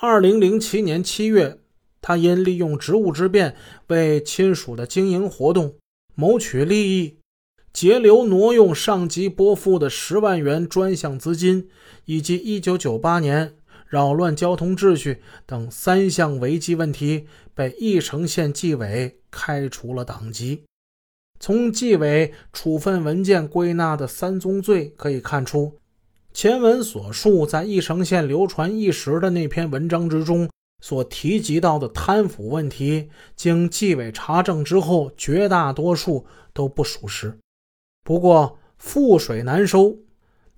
二零零七年七月，他因利用职务之便为亲属的经营活动谋取利益，截留挪用上级拨付的十万元专项资金，以及一九九八年扰乱交通秩序等三项违纪问题，被义城县纪委开除了党籍。从纪委处分文件归纳的三宗罪可以看出。前文所述，在义城县流传一时的那篇文章之中所提及到的贪腐问题，经纪委查证之后，绝大多数都不属实。不过，覆水难收，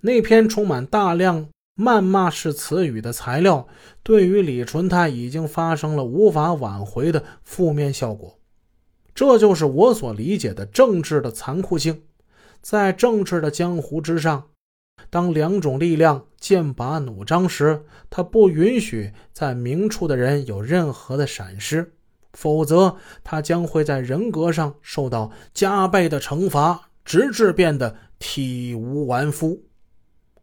那篇充满大量谩骂式词语的材料，对于李纯泰已经发生了无法挽回的负面效果。这就是我所理解的政治的残酷性，在政治的江湖之上。当两种力量剑拔弩张时，他不允许在明处的人有任何的闪失，否则他将会在人格上受到加倍的惩罚，直至变得体无完肤。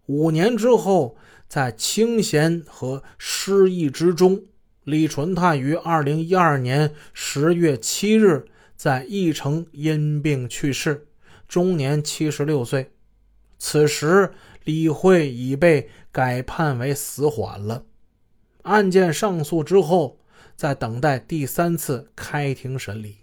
五年之后，在清闲和失意之中，李纯泰于二零一二年十月七日在义城因病去世，终年七十六岁。此时。李慧已被改判为死缓了，案件上诉之后，在等待第三次开庭审理。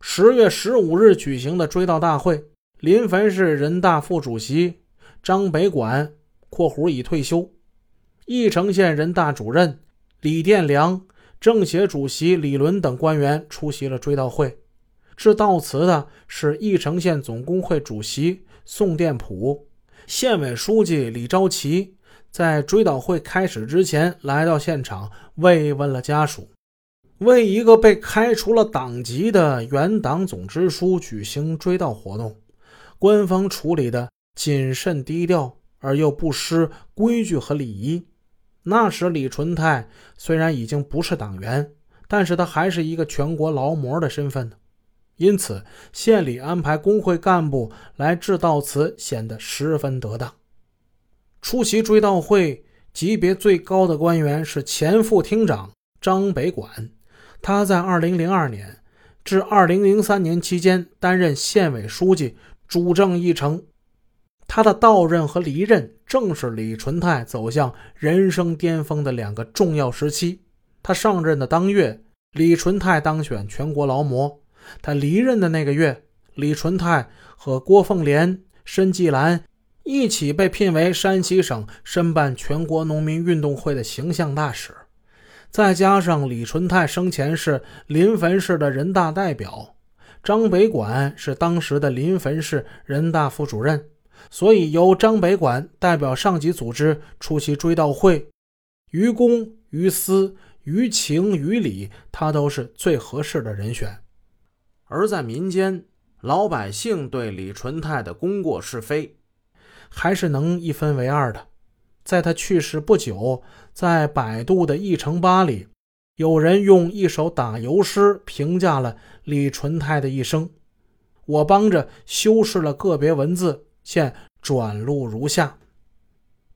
十月十五日举行的追悼大会，临汾市人大副主席张北管（括弧已退休）、翼城县人大主任李殿良、政协主席李伦等官员出席了追悼会。致悼词的是翼城县总工会主席宋殿普。县委书记李昭奇在追悼会开始之前来到现场慰问了家属，为一个被开除了党籍的原党总支书举行追悼活动，官方处理的谨慎低调而又不失规矩和礼仪。那时李纯泰虽然已经不是党员，但是他还是一个全国劳模的身份呢。因此，县里安排工会干部来致悼词显得十分得当。出席追悼会级别最高的官员是前副厅长张北管，他在2002年至2003年期间担任县委书记，主政一城。他的到任和离任正是李纯泰走向人生巅峰的两个重要时期。他上任的当月，李纯泰当选全国劳模。他离任的那个月，李纯泰和郭凤莲、申纪兰一起被聘为山西省申办全国农民运动会的形象大使。再加上李纯泰生前是临汾市的人大代表，张北管是当时的临汾市人大副主任，所以由张北管代表上级组织出席追悼会。于公、于私、于情、于理，他都是最合适的人选。而在民间，老百姓对李纯泰的功过是非，还是能一分为二的。在他去世不久，在百度的一城吧里，有人用一首打油诗评价了李纯泰的一生。我帮着修饰了个别文字，现转录如下：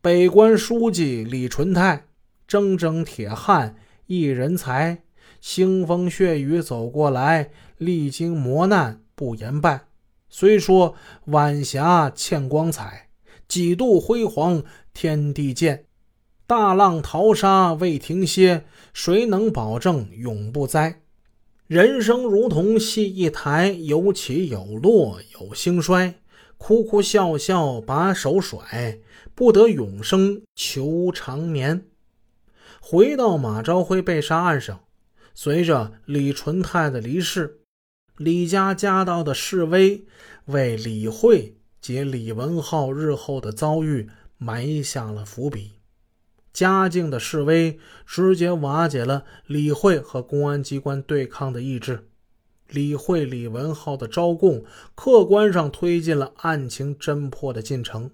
北关书记李纯泰，铮铮铁汉一人才，腥风血雨走过来。历经磨难不言败，虽说晚霞欠光彩，几度辉煌天地见。大浪淘沙未停歇，谁能保证永不灾？人生如同戏一台，有起有落有兴衰，哭哭笑笑把手甩，不得永生求长眠。回到马朝辉被杀案上，随着李纯泰的离世。李家家道的示威，为李慧及李文浩日后的遭遇埋下了伏笔。嘉靖的示威直接瓦解了李慧和公安机关对抗的意志。李慧、李文浩的招供，客观上推进了案情侦破的进程。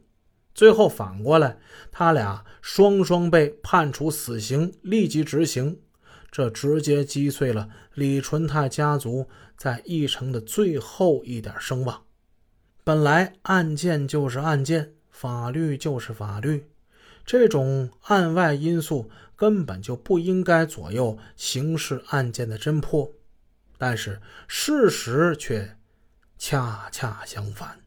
最后反过来，他俩双双被判处死刑，立即执行。这直接击碎了李纯泰家族在义城的最后一点声望。本来案件就是案件，法律就是法律，这种案外因素根本就不应该左右刑事案件的侦破。但是事实却恰恰相反。